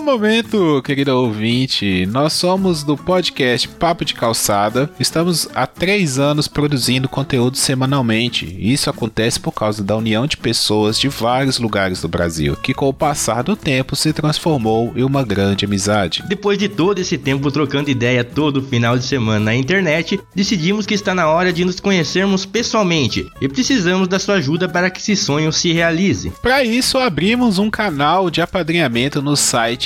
momento, querido ouvinte, nós somos do podcast Papo de Calçada. Estamos há três anos produzindo conteúdo semanalmente. Isso acontece por causa da união de pessoas de vários lugares do Brasil, que com o passar do tempo se transformou em uma grande amizade. Depois de todo esse tempo trocando ideia todo final de semana na internet, decidimos que está na hora de nos conhecermos pessoalmente e precisamos da sua ajuda para que esse sonho se realize. Para isso, abrimos um canal de apadrinhamento no site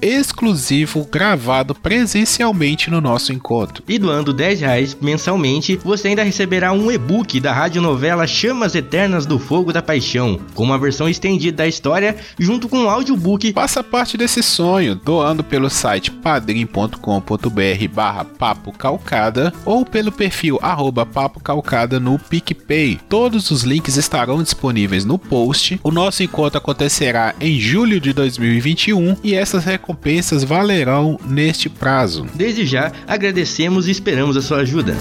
exclusivo gravado presencialmente no nosso encontro. E doando 10 reais mensalmente, você ainda receberá um e-book da radionovela Chamas Eternas do Fogo da Paixão, com uma versão estendida da história, junto com um audiobook. Faça parte desse sonho, doando pelo site padrim.com.br barra papo calcada ou pelo perfil arroba papo calcada no PicPay. Todos os links estarão disponíveis no post. O nosso encontro acontecerá em julho de 2021 e essas recompensas valerão neste prazo. Desde já, agradecemos e esperamos a sua ajuda.